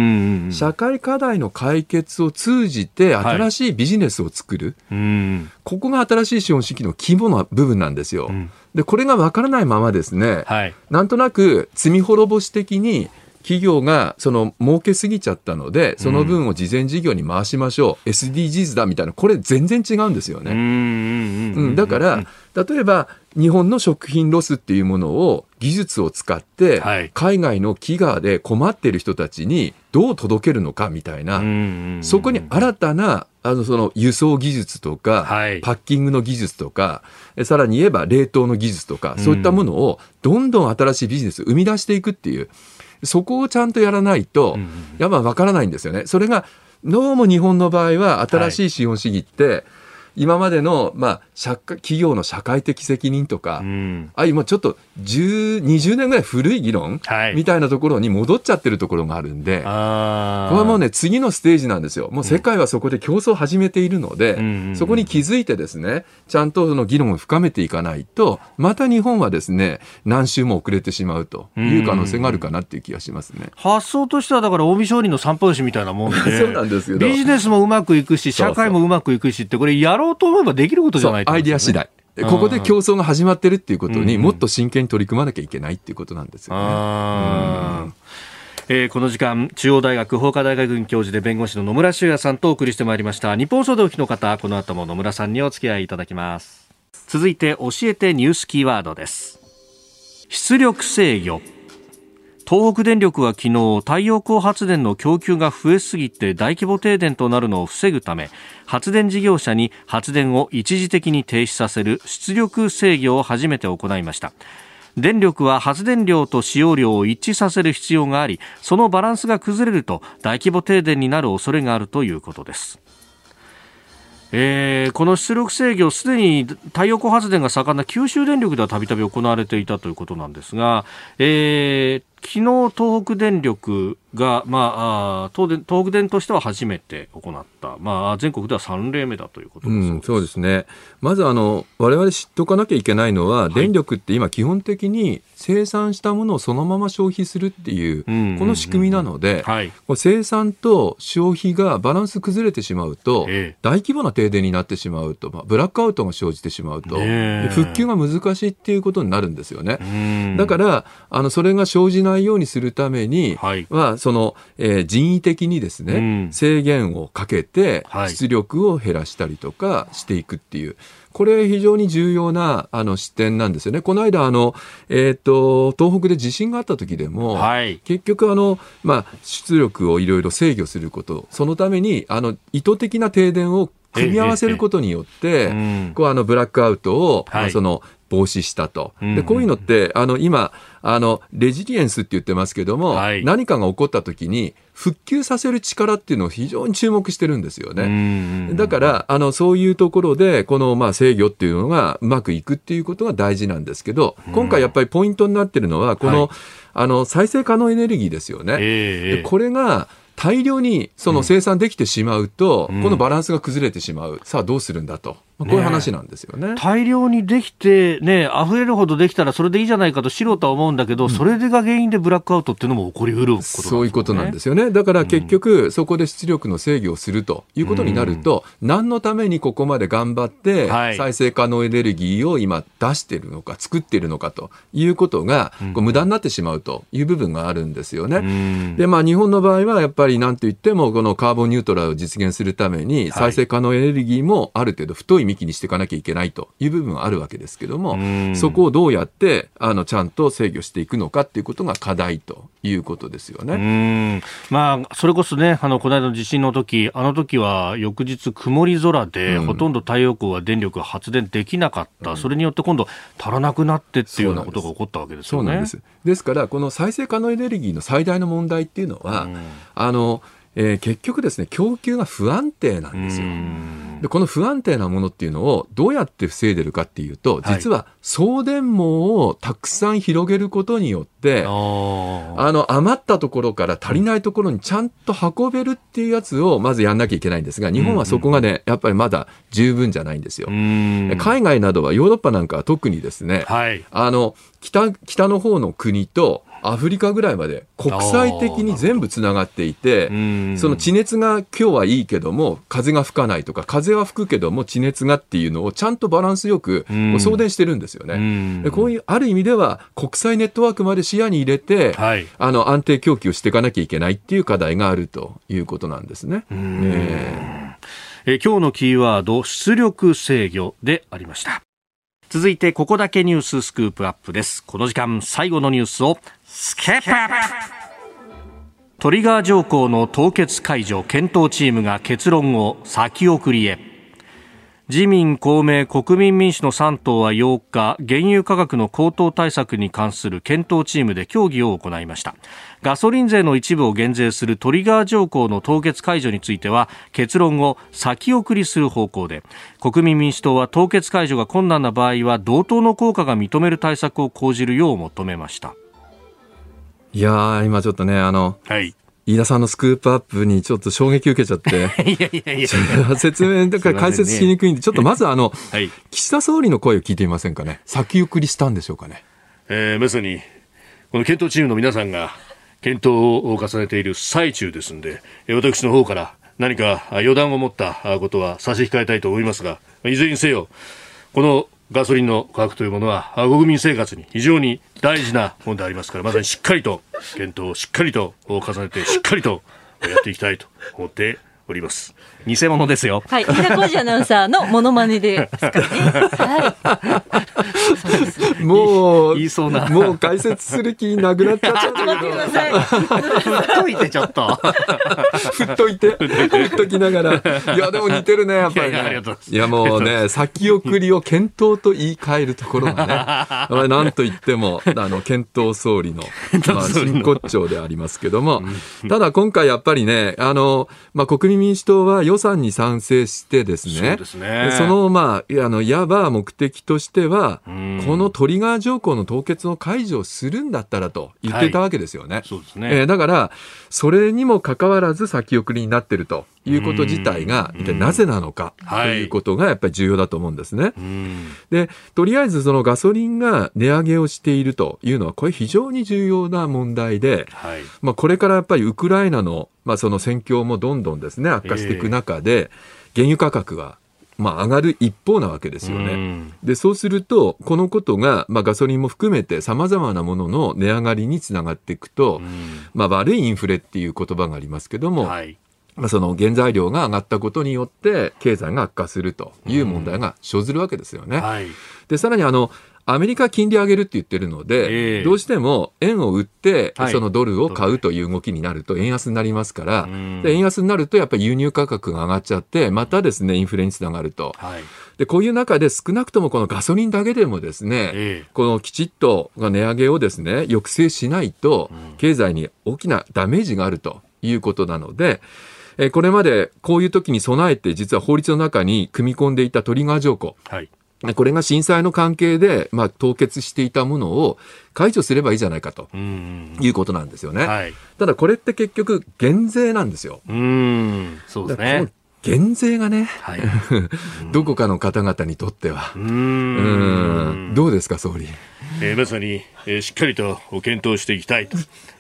社会課題の解決を通じて、新しいビジネスを作る、はい、ここが新しい資本主義の肝の部分なんですよ。うん、で、これが分からないままですね、はい、なんとなく罪滅ぼし的に、企業がその儲けすぎちゃったので、その分を事前事業に回しましょう、うん、SDGs だみたいな、これ全然違うんですよね。うんだから、例えば日本の食品ロスっていうものを技術を使って、海外の飢餓で困っている人たちにどう届けるのかみたいな、そこに新たなあのその輸送技術とか、はい、パッキングの技術とか、さらに言えば冷凍の技術とか、そういったものをどんどん新しいビジネスを生み出していくっていう。そこをちゃんとやらないと、やっぱ分からないんですよね。それがどうも日本の場合は新しい資本主義って、はい今までの、まあ、企業の社会的責任とか、うん、あ今ちょっと10 20年ぐらい古い議論、はい、みたいなところに戻っちゃってるところがあるんで、これはもうね、次のステージなんですよ。もう世界はそこで競争を始めているので、うん、そこに気づいてですね、ちゃんとその議論を深めていかないと、また日本はですね、何週も遅れてしまうという可能性があるかなっていう気がしますね。発想としては、だから、近江商人の三分子みたいなもんで、[LAUGHS] そうなんですよビジネスもうまくいくし、社会もうまくいくしって、これやろうと思えばできることじゃない、ね、アイディア次第。ここで競争が始まってるっていうことにもっと真剣に取り組まなきゃいけないっていうことなんですよね。うん。えー、この時間中央大学法科大学院教授で弁護士の野村修也さんとお送りしてまいりました。日本総動機の方この後も野村さんにお付き合いいただきます。続いて教えてニュースキーワードです。出力制御東北電力は昨日太陽光発電の供給が増えすぎて大規模停電となるのを防ぐため発電事業者に発電を一時的に停止させる出力制御を初めて行いました。電力は発電量と使用量を一致させる必要がありそのバランスが崩れると大規模停電になる恐れがあるということです。えー、この出力制御、すでに太陽光発電が盛んな九州電力ではたびたび行われていたということなんですが、えー、昨日東北電力が、まあ、東電東北電としては初めて行った、まあ、全国では3例目だということです、うん、そうですね、まずあの我々知っておかなきゃいけないのは、はい、電力って今、基本的に生産したものをそのまま消費するっていう、この仕組みなので、はい、生産と消費がバランス崩れてしまうと、えー、大規模な停電になってしまうと、まあ、ブラックアウトが生じてしまうと、え。ー、復旧が難しいっていうことになるんですよね。だからあのそれが生じないようにするためには、はいその、えー、人為的にですね、うん、制限をかけて、出力を減らしたりとかしていくっていう。これ非常に重要なあの視点なんですよね。この間あの、えーと、東北で地震があった時でも、はい、結局あの、まあ、出力をいろいろ制御することそのためにあの意図的な停電を組み合わせることによって、こうあのブラックアウトを、はい、その防止したと。でこういうのって、あの、今、あの、レジリエンスって言ってますけども、はい、何かが起こった時に、復旧させる力っていうのを非常に注目してるんですよね。だから、あの、そういうところで、この、まあ、制御っていうのがうまくいくっていうことが大事なんですけど、今回やっぱりポイントになってるのは、この、はい、あの、再生可能エネルギーですよね。えー、これが、大量にその生産できてしまうと、うん、このバランスが崩れてしまう、さあどうするんだと。こういう話なんですよね、ね、大量にできて、ね、溢れるほどできたらそれでいいじゃないかと素人は思うんだけど、うん、それが原因でブラックアウトっていうのも起こりうる、ね、そういうことなんですよね。だから結局、そこで出力の制御をするということになると、うん、何のためにここまで頑張って、再生可能エネルギーを今出してるのか、作っているのかということが、こう無駄になってしまうという部分があるんですよね。うん、で、まあ日本の場合はやっぱりなんといっても、このカーボンニュートラルを実現するために、再生可能エネルギーもある程度太い幹にしていかなきゃいけない。という部分はあるわけですけども、そこをどうやってあのちゃんと制御していくのかっていうことが課題ということですよね。まあ、それこそね、あのこの間の地震の時あの時は翌日曇り空で、うん、ほとんど太陽光は電力が発電できなかった、うん、それによって今度足らなくなってっていうようなことが起こったわけですよね。ですですからこの再生可能エネルギーの最大の問題っていうのは、あのえー、結局ですね、供給が不安定なんですよ。で、この不安定なものっていうのをどうやって防いでるかっていうと、実は送電網をたくさん広げることによって、はい、あの、余ったところから足りないところにちゃんと運べるっていうやつをまずやんなきゃいけないんですが、日本はそこがね、やっぱりまだ十分じゃないんですよ。海外などはヨーロッパなんかは特にですね、はい、あの、北、北の方の国と、アフリカぐらいまで国際的に全部つながっていて、その地熱が今日はいいけども、風が吹かないとか、風は吹くけども地熱がっていうのをちゃんとバランスよく送電してるんですよね。でこういう、ある意味では国際ネットワークまで視野に入れて、はい、あの安定供給をしていかなきゃいけないっていう課題があるということなんですね。えー、今日のキーワード、出力制御でありました。続いてここだけニューススクープアップです。この時間最後のニュースをトリガー条項の凍結解除検討チームが結論を先送りへ自民、公明、国民民主の3党は8日、原油価格の高騰対策に関する検討チームで協議を行いました。ガソリン税の一部を減税するトリガー条項の凍結解除については、結論を先送りする方向で、国民民主党は凍結解除が困難な場合は、同等の効果が認める対策を講じるよう求めました。いやー、今ちょっとね、あの、はい。飯田さんのスクープアップにちょっと衝撃受けちゃって、[LAUGHS] いやいやいや説明とか解説しにくいんで、ちょっとまずあの、はい、岸田総理の声を聞いてみませんかね？先送りしたんでしょうかね？えー、まさに、この検討チームの皆さんが検討を重ねている最中ですんで、私の方から何か予断を持ったことは差し控えたいと思いますが、いずれにせよ、このガソリンの価格というものは国民生活に非常に大事なものでありますからまさにしっかりと検討をしっかりと重ねてしっかりとやっていきたいと思っております。偽物ですよ。はい、飯田浩二アナウンサーのモノマネですからね。はい。もう、言いそうな。もう解説する気なくなっちゃったんだけど。振っとい。て、ちょっと。振っといて。振っときながら。いや、でも似て。るね、やっぱり、ね。いや、もうね、先送りを検討と言い換えるところがね、なんと言って。も、あの、検討総理の、まあ、真骨頂でありますけども、ただ今回やっぱりね、あの、まあ、国民民主党は予算に賛成してですね、そねその、まあ、あの、いわば目的としては、このトリガー条項の凍結の解除をするんだったらと言っていたわけですよね。はい、そうですね。えー、だから、それにもかかわらず先送りになってるということ自体が、一体なぜなのかということがやっぱり重要だと思うんですね。で、とりあえずそのガソリンが値上げをしているというのは、これ非常に重要な問題で、はい、まあこれからやっぱりウクライナの、まあその戦況もどんどんですね、悪化していく中で、原油価格がまあ、上がる一方なわけですよね。で、そうすると、このことが、まあ、ガソリンも含めて様々なものの値上がりにつながっていくと、まあ、悪いインフレっていう言葉がありますけども、はい、まあ、その原材料が上がったことによって経済が悪化するという問題が生ずるわけですよね。はい、でさらにあのアメリカ金利上げるって言ってるので、えー、どうしても円を売って、そのドルを買うという動きになると円安になりますから、で円安になるとやっぱり輸入価格が上がっちゃって、またですね、インフレにつながると。はい。で、こういう中で少なくともこのガソリンだけでもですね、えこのきちっと値上げをですね、抑制しないと、経済に大きなダメージがあるということなので、えこれまでこういう時に備えて実は法律の中に組み込んでいたトリガー条項。はいこれが震災の関係で、まあ、凍結していたものを解除すればいいじゃないかということなんですよね。はい、ただこれって結局減税なんですよ。うんそうですね。減税がね、はい、[LAUGHS] どこかの方々にとっては。うんどうですか、総理？えー、まさに、えー、しっかりと検討していきたいと、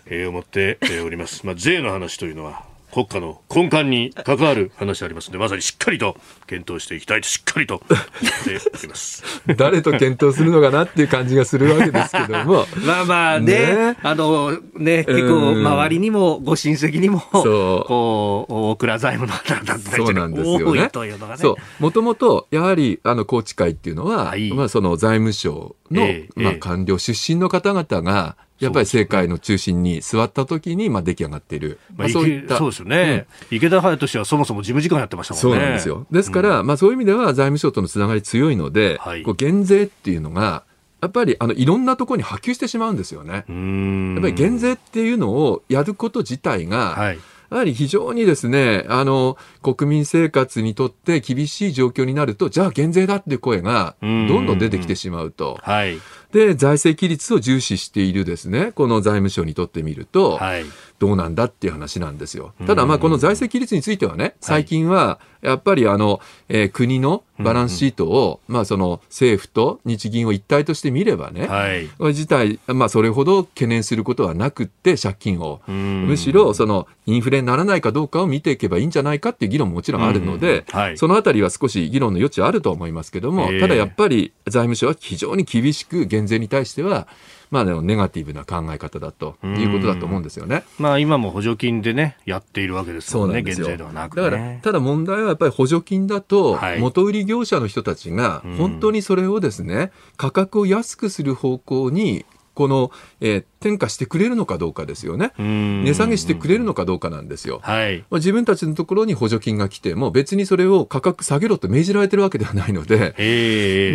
えー、思っております。まあ、税の話というのは、国家の根幹に関わる話でありますので、まさにしっかりと検討していきたいと、しっかりと。[LAUGHS] 誰と検討するのかなっていう感じがするわけですけども。[LAUGHS] まあまあね、ねあのね、結構周りにもご親戚にも、こう、大倉財務の方たちが多いというのがね。そう。もともと、やはり、あの、宏池会っていうのは、はい、まあその財務省の、えー、まあ官僚出身の方々が、やっぱり政界の中心に座った時に、まあ、出来上がっている。まあ、そういった。そうですよね、うん、池田隼人氏はそもそも事務次官やってましたもんね。そうなんですよ。ですから、うん、まあ、そういう意味では財務省とのつながり強いので、はい、こう減税っていうのが、やっぱりあのいろんなところに波及してしまうんですよね。やっぱり減税っていうのをやること自体が、はいやはり非常にですね、あの、国民生活にとって厳しい状況になると、じゃあ減税だっていう声がどんどん出てきてしまうと。はい。で、財政規律を重視しているですね、この財務省にとってみると、はい、どうなんだっていう話なんですよ。ただ、まあ、この財政規律についてはね、最近は、やっぱりあの、えー、国のバランスシートを、まあ、その政府と日銀を一体として見ればね、はい、自体、まあ、それほど懸念することはなくって、借金を、むしろ、その、インフレにならないかどうかを見ていけばいいんじゃないかっていう議論ももちろんあるので、はい、そのあたりは少し議論の余地はあると思いますけども、ただやっぱり財務省は非常に厳しく減税に対しては、まあ、ネガティブな考え方だということだと思うんですよね。まあ、今も補助金でね、やっているわけですもんね、減税ではなく、ね、だから、ただ問題はやっぱり補助金だと、元売り業者の人たちが、本当にそれをですね、価格を安くする方向にこの、えー、転嫁してくれるのかどうかですよね。値下げしてくれるのかどうかなんですよ。はい、まあ、自分たちのところに補助金が来ても別にそれを価格下げろと命じられてるわけではないので、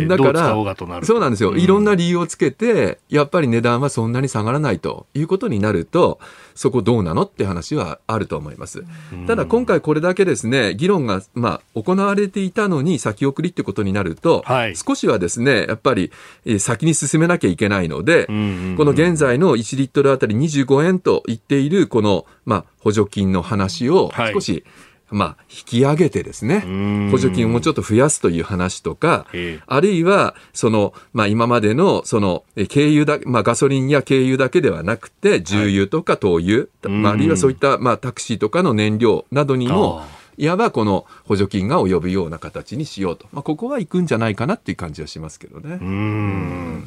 だからそうなんですよ。いろんな理由をつけて、やっぱり値段はそんなに下がらないということになると、そこどうなのって話はあると思います。ただ今回これだけですね、議論が、まあ、行われていたのに先送りってことになると、はい、少しはですね、やっぱり、え先に進めなきゃいけないので、うんこの現在の1リットルあたり25円と言っているこの、まあ、補助金の話を少し、はいまあ、引き上げてですね、補助金をもうちょっと増やすという話とか、あるいは、その、まあ今までの、その、軽油だ、まあガソリンや軽油だけではなくて、重油とか灯油、まあ、あるいはそういった、まあタクシーとかの燃料などにも、いわばこの補助金が及ぶような形にしようと。まあここは行くんじゃないかなっていう感じはしますけどね。うん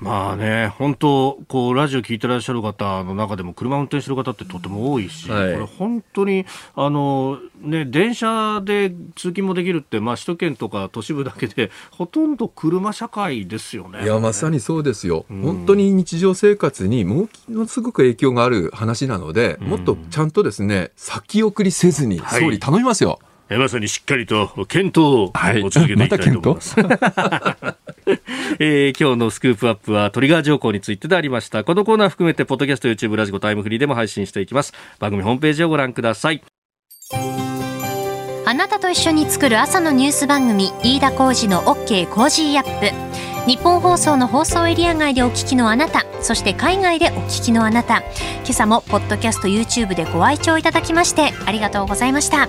まあね、本当、こうラジオ聞いてらっしゃる方の中でも車運転してる方ってとても多いし、はい、これ本当にあのね電車で通勤もできるって、まあ首都圏とか都市部だけでほとんど車社会ですよね。いやまさにそうですよ。本当に日常生活にものすごく影響がある話なので、もっとちゃんとですね先送りせずに総理頼みますよ。はいまさにしっかりと検討を続けていきたいと思います。はいま [LAUGHS] えー、今日のスクープアップはトリガー条項についてでありました。このコーナー含めて、ポッドキャスト、YouTube、 radiko、タイムフリーでも配信していきます。番組ホームページをご覧ください。あなたと一緒に作る朝のニュース番組、飯田浩二の OK コージーアップ。日本放送の放送エリア外でお聞きのあなた、そして海外でお聞きのあなた、今朝もポッドキャスト YouTube でご愛聴いただきましてありがとうございました。